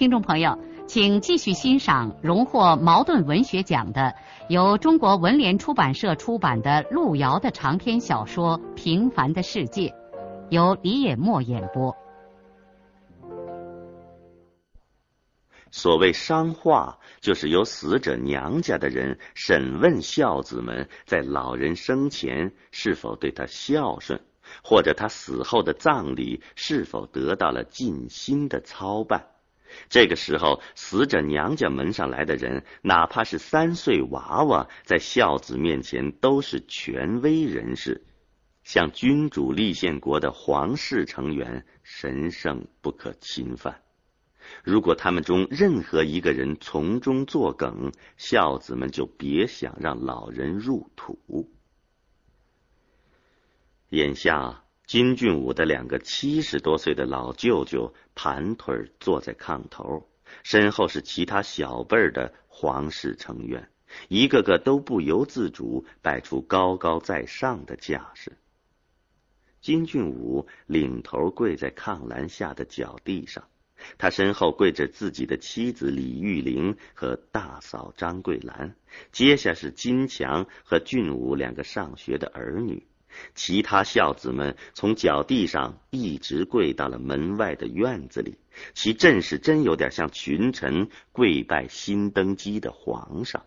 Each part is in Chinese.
听众朋友，请继续欣赏荣获茅盾文学奖的、由中国文联出版社出版的路遥的长篇小说《平凡的世界》，由李野墨演播。所谓商话，就是由死者娘家的人审问孝子们在老人生前是否对他孝顺，或者他死后的葬礼是否得到了尽心的操办。这个时候，死者娘家门上来的人，哪怕是三岁娃娃，在孝子面前都是权威人士，像君主立宪国的皇室成员，神圣不可侵犯。如果他们中任何一个人从中作梗，孝子们就别想让老人入土。眼下。金俊武的两个七十多岁的老舅舅盘腿坐在炕头，身后是其他小辈儿的皇室成员，一个个都不由自主摆出高高在上的架势。金俊武领头跪在炕栏下的脚地上，他身后跪着自己的妻子李玉玲和大嫂张桂兰，接下是金强和俊武两个上学的儿女。其他孝子们从脚地上一直跪到了门外的院子里，其阵势真有点像群臣跪拜新登基的皇上。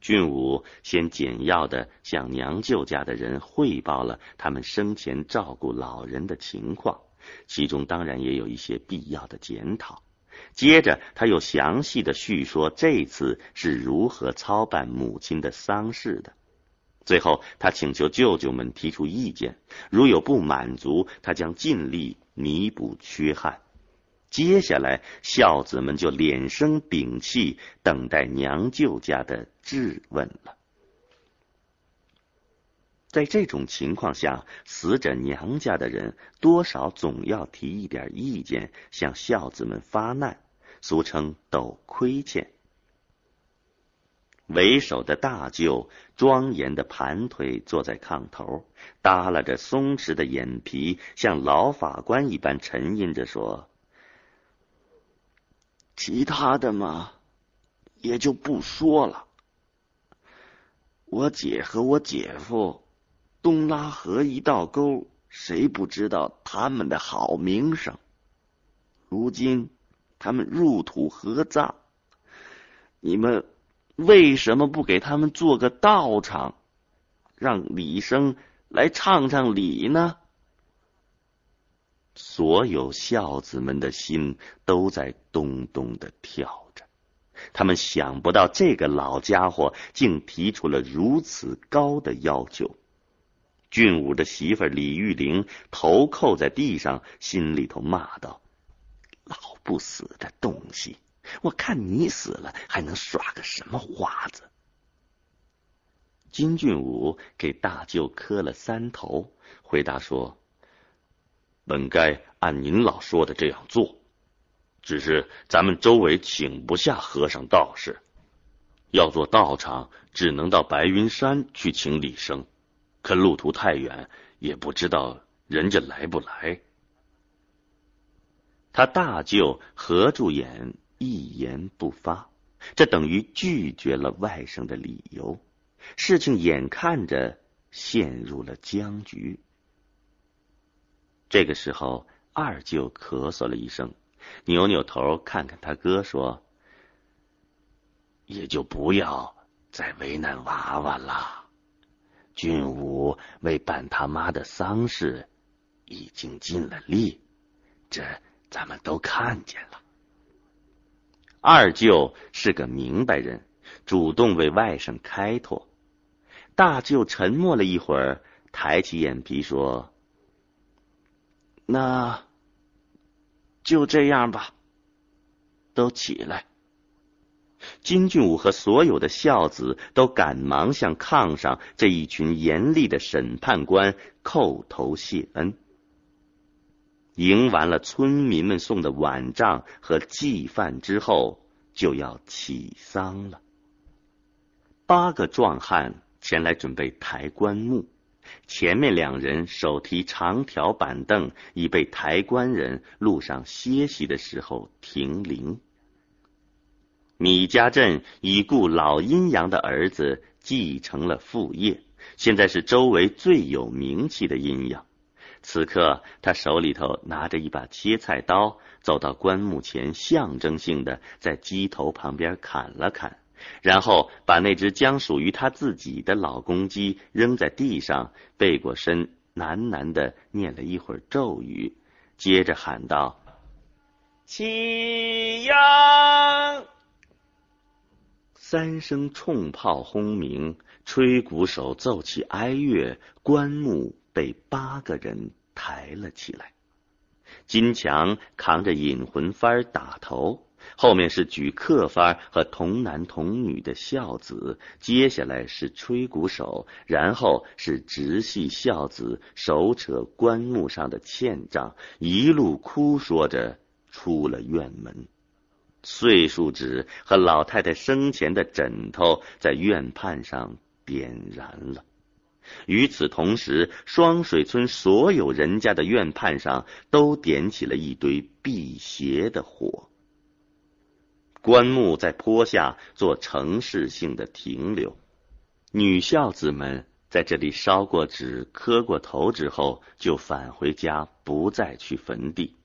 俊武先简要的向娘舅家的人汇报了他们生前照顾老人的情况，其中当然也有一些必要的检讨。接着，他又详细的叙说这次是如何操办母亲的丧事的。最后，他请求舅舅们提出意见，如有不满足，他将尽力弥补缺憾。接下来，孝子们就敛声屏气，等待娘舅家的质问了。在这种情况下，死者娘家的人多少总要提一点意见，向孝子们发难，俗称抖亏欠。为首的大舅庄严的盘腿坐在炕头，耷拉着松弛的眼皮，像老法官一般沉吟着说：“其他的嘛，也就不说了。我姐和我姐夫东拉河一道沟，谁不知道他们的好名声？如今他们入土合葬，你们。”为什么不给他们做个道场，让李生来唱唱礼呢？所有孝子们的心都在咚咚的跳着，他们想不到这个老家伙竟提出了如此高的要求。俊武的媳妇李玉玲头扣在地上，心里头骂道：“老不死的东西！”我看你死了还能耍个什么花子？金俊武给大舅磕了三头，回答说：“本该按您老说的这样做，只是咱们周围请不下和尚道士，要做道场，只能到白云山去请李生，可路途太远，也不知道人家来不来。”他大舅合住眼。一言不发，这等于拒绝了外甥的理由。事情眼看着陷入了僵局。这个时候，二舅咳嗽了一声，扭扭头看看他哥，说：“也就不要再为难娃娃了。俊武为办他妈的丧事，已经尽了力，这咱们都看见了。”二舅是个明白人，主动为外甥开脱。大舅沉默了一会儿，抬起眼皮说：“那就这样吧。”都起来。金俊武和所有的孝子都赶忙向炕上这一群严厉的审判官叩头谢恩。迎完了村民们送的晚账和祭饭之后，就要起丧了。八个壮汉前来准备抬棺木，前面两人手提长条板凳，以备抬棺人路上歇息的时候停灵。米家镇已故老阴阳的儿子继承了父业，现在是周围最有名气的阴阳。此刻，他手里头拿着一把切菜刀，走到棺木前，象征性的在鸡头旁边砍了砍，然后把那只将属于他自己的老公鸡扔在地上，背过身，喃喃的念了一会儿咒语，接着喊道：“起呀！”三声冲炮轰鸣，吹鼓手奏起哀乐，棺木。被八个人抬了起来，金强扛着引魂幡打头，后面是举客幡和童男童女的孝子，接下来是吹鼓手，然后是直系孝子手扯棺木上的欠账，一路哭说着出了院门。岁数纸和老太太生前的枕头在院畔上点燃了。与此同时，双水村所有人家的院畔上都点起了一堆辟邪的火。棺木在坡下做城市性的停留，女孝子们在这里烧过纸、磕过头之后，就返回家，不再去坟地。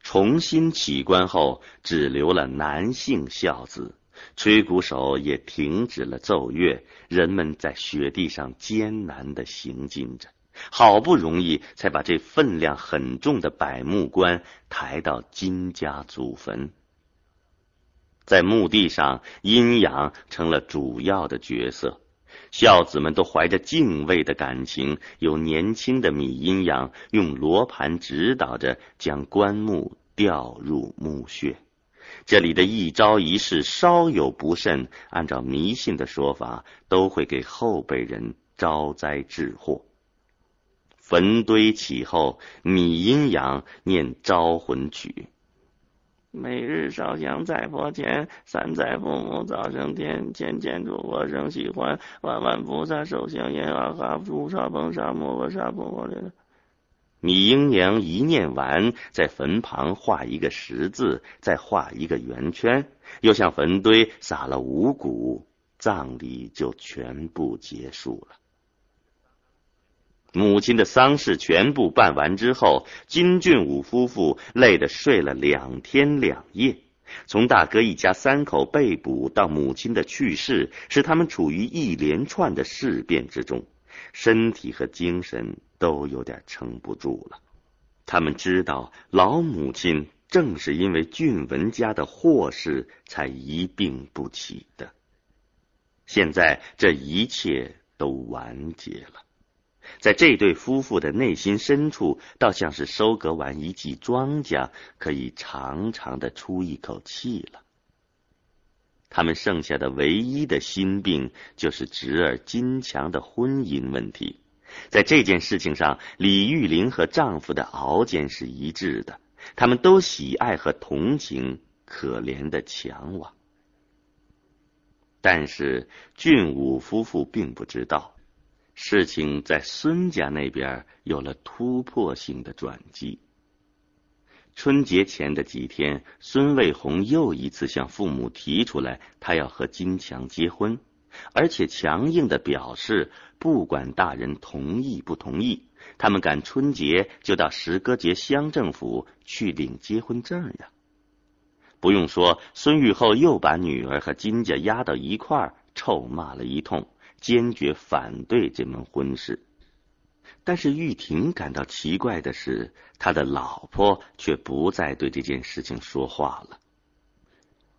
重新起棺后，只留了男性孝子。吹鼓手也停止了奏乐，人们在雪地上艰难的行进着，好不容易才把这分量很重的百木棺抬到金家祖坟。在墓地上，阴阳成了主要的角色，孝子们都怀着敬畏的感情，有年轻的米阴阳用罗盘指导着将棺木吊入墓穴。这里的一招一式稍有不慎，按照迷信的说法，都会给后辈人招灾致祸。坟堆起后，米阴阳念招魂曲：每日烧香在佛前，三载父母早升天，千千诸佛生喜欢，万万菩萨受香烟，阿哈朱沙崩沙摩诃萨婆诃。米英娘一念完，在坟旁画一个十字，再画一个圆圈，又向坟堆撒了五谷，葬礼就全部结束了。母亲的丧事全部办完之后，金俊武夫妇累得睡了两天两夜。从大哥一家三口被捕到母亲的去世，使他们处于一连串的事变之中。身体和精神都有点撑不住了。他们知道老母亲正是因为俊文家的祸事才一病不起的。现在这一切都完结了，在这对夫妇的内心深处，倒像是收割完一季庄稼，可以长长的出一口气了。他们剩下的唯一的心病，就是侄儿金强的婚姻问题。在这件事情上，李玉玲和丈夫的熬煎是一致的，他们都喜爱和同情可怜的强王。但是俊武夫妇并不知道，事情在孙家那边有了突破性的转机。春节前的几天，孙卫红又一次向父母提出来，他要和金强结婚，而且强硬的表示，不管大人同意不同意，他们赶春节就到石歌节乡政府去领结婚证呀。不用说，孙玉厚又把女儿和金家压到一块儿，臭骂了一通，坚决反对这门婚事。但是玉婷感到奇怪的是，他的老婆却不再对这件事情说话了。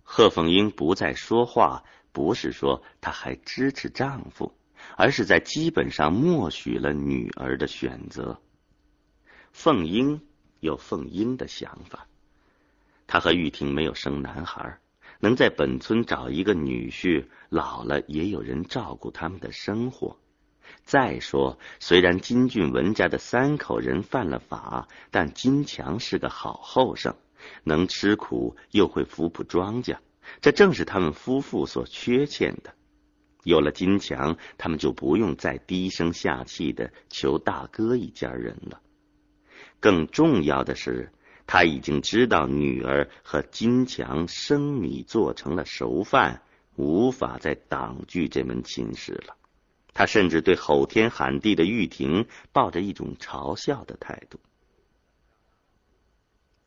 贺凤英不再说话，不是说她还支持丈夫，而是在基本上默许了女儿的选择。凤英有凤英的想法，她和玉婷没有生男孩，能在本村找一个女婿，老了也有人照顾他们的生活。再说，虽然金俊文家的三口人犯了法，但金强是个好后生，能吃苦又会扶补庄稼，这正是他们夫妇所缺欠的。有了金强，他们就不用再低声下气的求大哥一家人了。更重要的是，他已经知道女儿和金强生米做成了熟饭，无法再挡拒这门亲事了。他甚至对吼天喊地的玉婷抱着一种嘲笑的态度。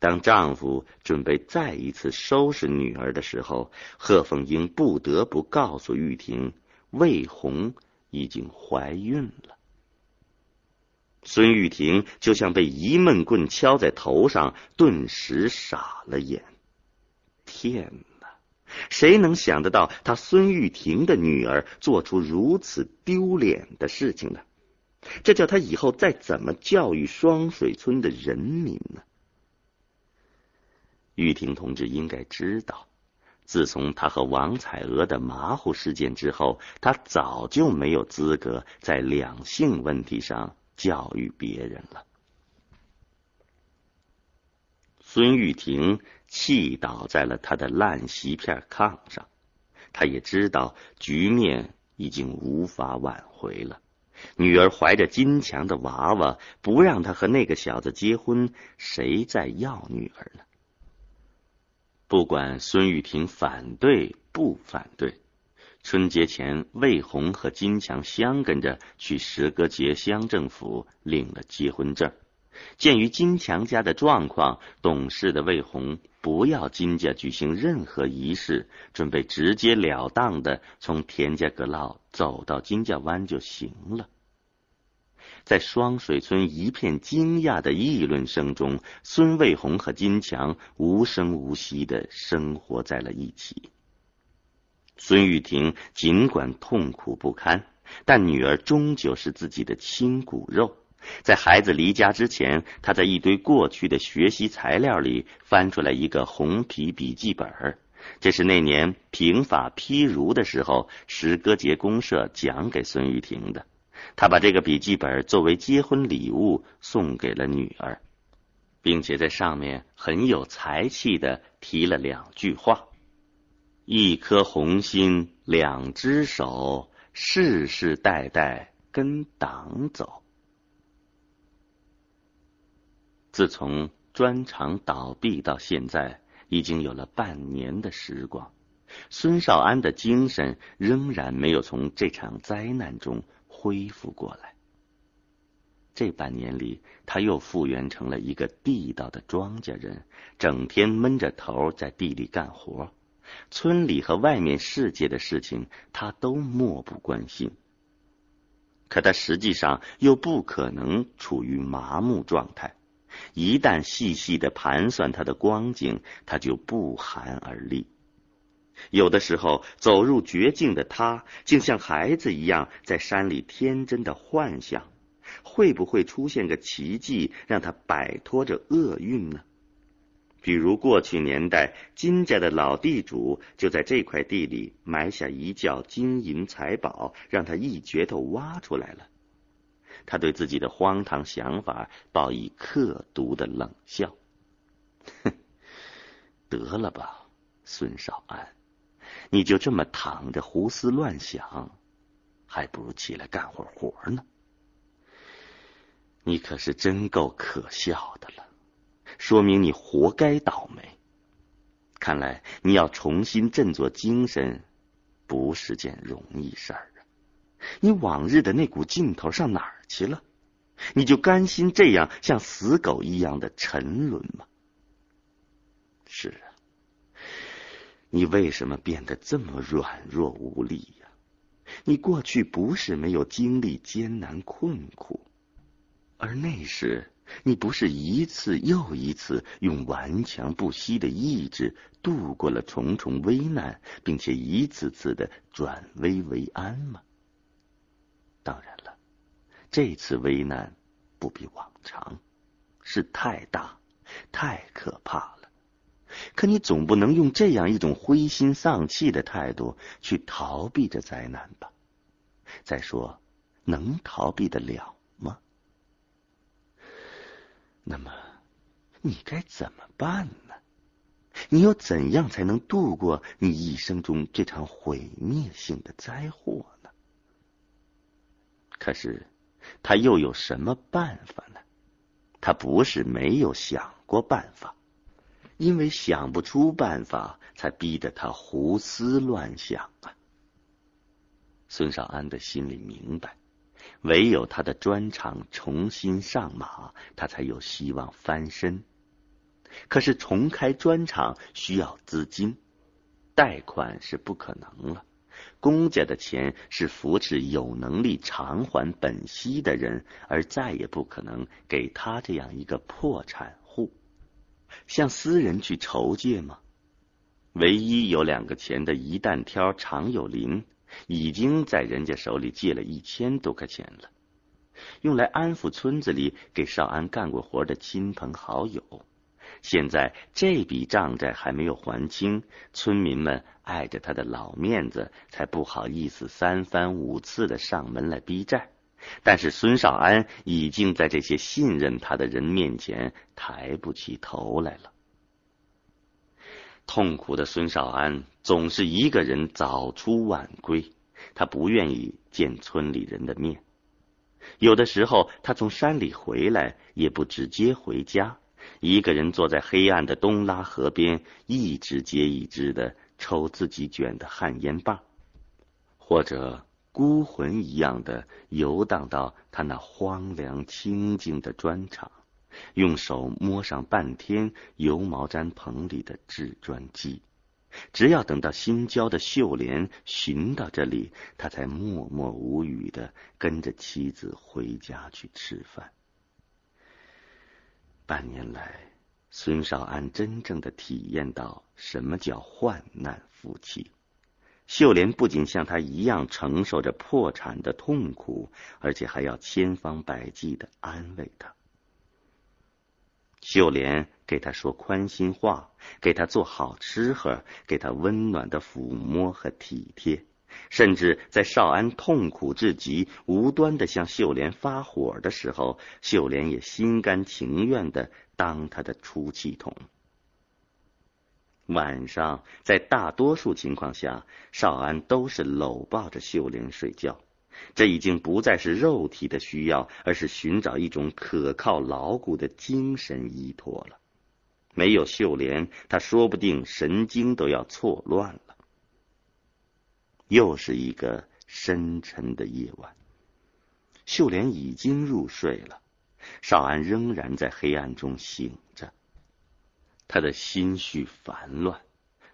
当丈夫准备再一次收拾女儿的时候，贺凤英不得不告诉玉婷，魏红已经怀孕了。孙玉婷就像被一闷棍敲在头上，顿时傻了眼。天！谁能想得到，他孙玉婷的女儿做出如此丢脸的事情呢？这叫他以后再怎么教育双水村的人民呢？玉婷同志应该知道，自从他和王彩娥的马虎事件之后，他早就没有资格在两性问题上教育别人了。孙玉婷。气倒在了他的烂席片炕上，他也知道局面已经无法挽回了。女儿怀着金强的娃娃，不让他和那个小子结婚，谁在要女儿呢？不管孙玉婷反对不反对，春节前魏红和金强相跟着去石歌节乡政府领了结婚证。鉴于金强家的状况，懂事的魏红不要金家举行任何仪式，准备直截了当的从田家阁老走到金家湾就行了。在双水村一片惊讶的议论声中，孙卫红和金强无声无息的生活在了一起。孙玉婷尽管痛苦不堪，但女儿终究是自己的亲骨肉。在孩子离家之前，他在一堆过去的学习材料里翻出来一个红皮笔记本这是那年平法批儒的时候，石歌节公社讲给孙玉婷的。他把这个笔记本作为结婚礼物送给了女儿，并且在上面很有才气的提了两句话：“一颗红心，两只手，世世代代跟党走。”自从砖厂倒闭到现在，已经有了半年的时光，孙少安的精神仍然没有从这场灾难中恢复过来。这半年里，他又复原成了一个地道的庄稼人，整天闷着头在地里干活，村里和外面世界的事情他都漠不关心。可他实际上又不可能处于麻木状态。一旦细细的盘算他的光景，他就不寒而栗。有的时候，走入绝境的他，竟像孩子一样在山里天真的幻想：会不会出现个奇迹，让他摆脱这厄运呢？比如过去年代，金家的老地主就在这块地里埋下一窖金银财宝，让他一镢头挖出来了。他对自己的荒唐想法报以刻毒的冷笑：“哼，得了吧，孙少安，你就这么躺着胡思乱想，还不如起来干会活呢。你可是真够可笑的了，说明你活该倒霉。看来你要重新振作精神，不是件容易事儿啊。”你往日的那股劲头上哪儿去了？你就甘心这样像死狗一样的沉沦吗？是啊，你为什么变得这么软弱无力呀？你过去不是没有经历艰难困苦，而那时你不是一次又一次用顽强不息的意志度过了重重危难，并且一次次的转危为安吗？当然了，这次危难不比往常，是太大、太可怕了。可你总不能用这样一种灰心丧气的态度去逃避这灾难吧？再说，能逃避得了吗？那么，你该怎么办呢？你又怎样才能度过你一生中这场毁灭性的灾祸呢？可是，他又有什么办法呢？他不是没有想过办法。因为想不出办法，才逼得他胡思乱想啊！孙少安的心里明白，唯有他的专长重新上马，他才有希望翻身。可是重开专场需要资金，贷款是不可能了。公家的钱是扶持有能力偿还本息的人，而再也不可能给他这样一个破产户。向私人去筹借吗？唯一有两个钱的一旦挑常有林，已经在人家手里借了一千多块钱了，用来安抚村子里给少安干过活的亲朋好友。现在这笔账债还没有还清，村民们碍着他的老面子，才不好意思三番五次的上门来逼债。但是孙少安已经在这些信任他的人面前抬不起头来了。痛苦的孙少安总是一个人早出晚归，他不愿意见村里人的面。有的时候，他从山里回来也不直接回家，一个人坐在黑暗的东拉河边，一支接一支的抽自己卷的旱烟棒，或者。孤魂一样的游荡到他那荒凉清静的砖厂，用手摸上半天油毛毡棚里的制砖机，只要等到新交的秀莲寻到这里，他才默默无语的跟着妻子回家去吃饭。半年来，孙少安真正的体验到什么叫患难夫妻。秀莲不仅像他一样承受着破产的痛苦，而且还要千方百计的安慰他。秀莲给他说宽心话，给他做好吃喝，给他温暖的抚摸和体贴，甚至在少安痛苦至极、无端的向秀莲发火的时候，秀莲也心甘情愿的当他的出气筒。晚上，在大多数情况下，少安都是搂抱着秀莲睡觉。这已经不再是肉体的需要，而是寻找一种可靠牢固的精神依托了。没有秀莲，他说不定神经都要错乱了。又是一个深沉的夜晚，秀莲已经入睡了，少安仍然在黑暗中醒着。他的心绪烦乱，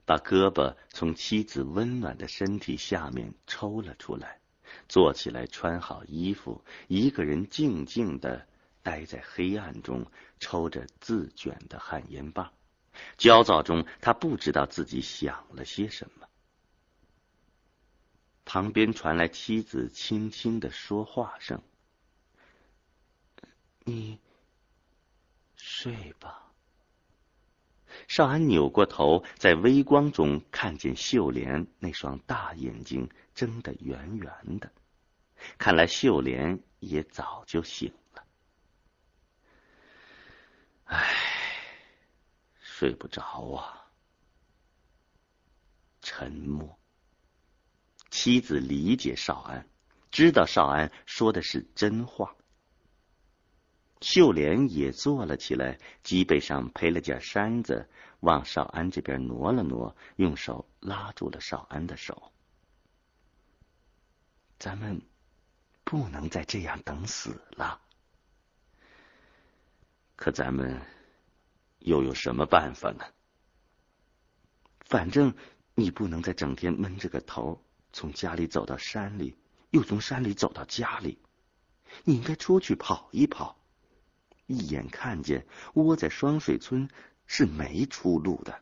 把胳膊从妻子温暖的身体下面抽了出来，坐起来，穿好衣服，一个人静静的待在黑暗中，抽着自卷的旱烟棒。焦躁中，他不知道自己想了些什么。旁边传来妻子轻轻的说话声：“你睡吧。”少安扭过头，在微光中看见秀莲那双大眼睛睁得圆圆的，看来秀莲也早就醒了。唉，睡不着啊。沉默。妻子理解少安，知道少安说的是真话。秀莲也坐了起来，脊背上披了件衫子，往少安这边挪了挪，用手拉住了少安的手。咱们不能再这样等死了。可咱们又有什么办法呢？反正你不能再整天闷着个头，从家里走到山里，又从山里走到家里。你应该出去跑一跑。一眼看见窝在双水村是没出路的。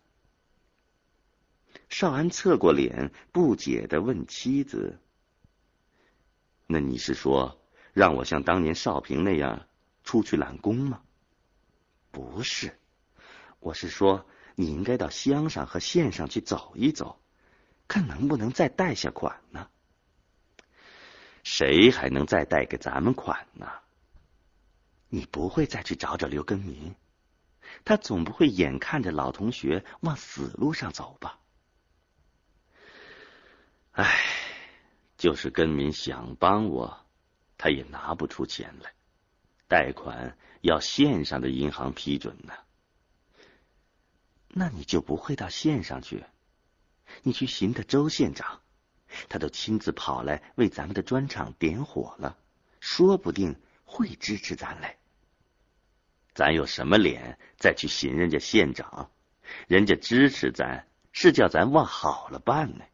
少安侧过脸，不解的问妻子：“那你是说让我像当年少平那样出去揽工吗？”“不是，我是说你应该到乡上和县上去走一走，看能不能再贷下款呢？谁还能再贷给咱们款呢？你不会再去找找刘根民？他总不会眼看着老同学往死路上走吧？唉，就是根民想帮我，他也拿不出钱来，贷款要县上的银行批准呢。那你就不会到县上去？你去寻他周县长，他都亲自跑来为咱们的砖厂点火了，说不定会支持咱嘞。咱有什么脸再去寻人家县长？人家支持咱是叫咱往好了办呢。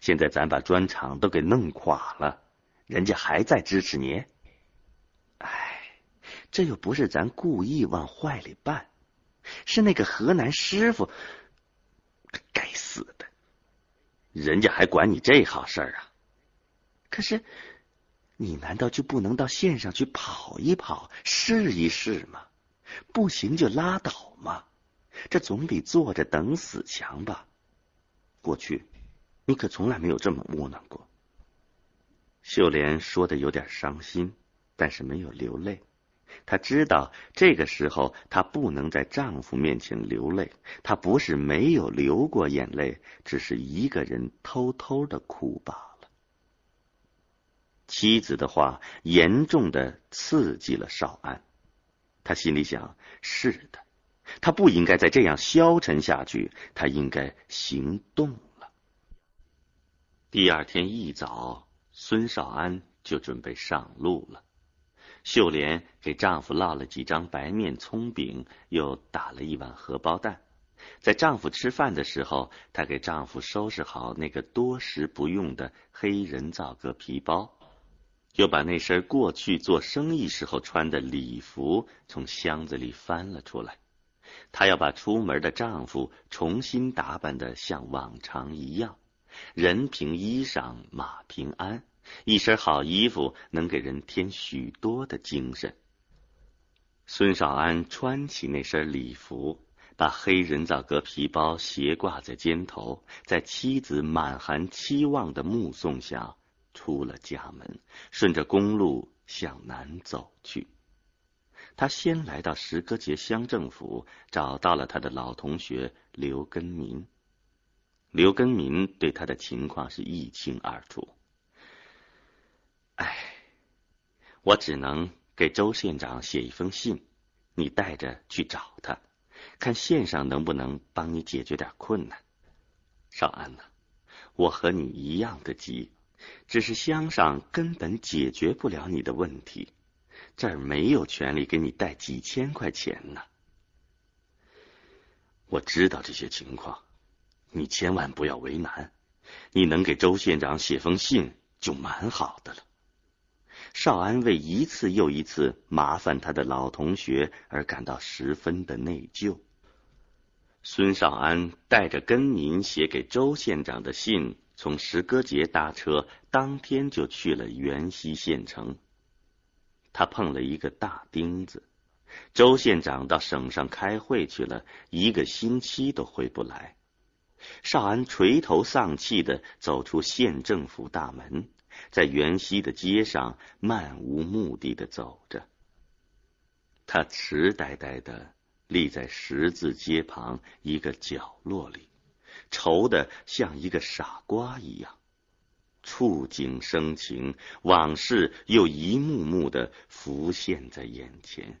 现在咱把砖厂都给弄垮了，人家还在支持你？哎，这又不是咱故意往坏里办，是那个河南师傅，该死，人家还管你这好事啊？可是，你难道就不能到县上去跑一跑，试一试吗？不行就拉倒嘛，这总比坐着等死强吧？过去你可从来没有这么窝囊过。秀莲说的有点伤心，但是没有流泪。她知道这个时候她不能在丈夫面前流泪，她不是没有流过眼泪，只是一个人偷偷的哭罢了。妻子的话严重的刺激了少安。他心里想：是的，他不应该再这样消沉下去，他应该行动了。第二天一早，孙少安就准备上路了。秀莲给丈夫烙了几张白面葱饼，又打了一碗荷包蛋。在丈夫吃饭的时候，她给丈夫收拾好那个多时不用的黑人造革皮包。又把那身过去做生意时候穿的礼服从箱子里翻了出来。她要把出门的丈夫重新打扮的像往常一样，人凭衣裳，马平安。一身好衣服能给人添许多的精神。孙少安穿起那身礼服，把黑人造革皮包斜挂在肩头，在妻子满含期望的目送下。出了家门，顺着公路向南走去。他先来到石歌节乡政府，找到了他的老同学刘根民。刘根民对他的情况是一清二楚。哎，我只能给周县长写一封信，你带着去找他，看县上能不能帮你解决点困难。少安呐，我和你一样的急。只是乡上根本解决不了你的问题，这儿没有权利给你带几千块钱呢。我知道这些情况，你千万不要为难。你能给周县长写封信就蛮好的了。少安为一次又一次麻烦他的老同学而感到十分的内疚。孙少安带着根民写给周县长的信。从石歌节搭车，当天就去了元溪县城。他碰了一个大钉子，周县长到省上开会去了，一个星期都回不来。少安垂头丧气的走出县政府大门，在元溪的街上漫无目的的走着。他痴呆呆的立在十字街旁一个角落里。愁的像一个傻瓜一样，触景生情，往事又一幕幕的浮现在眼前。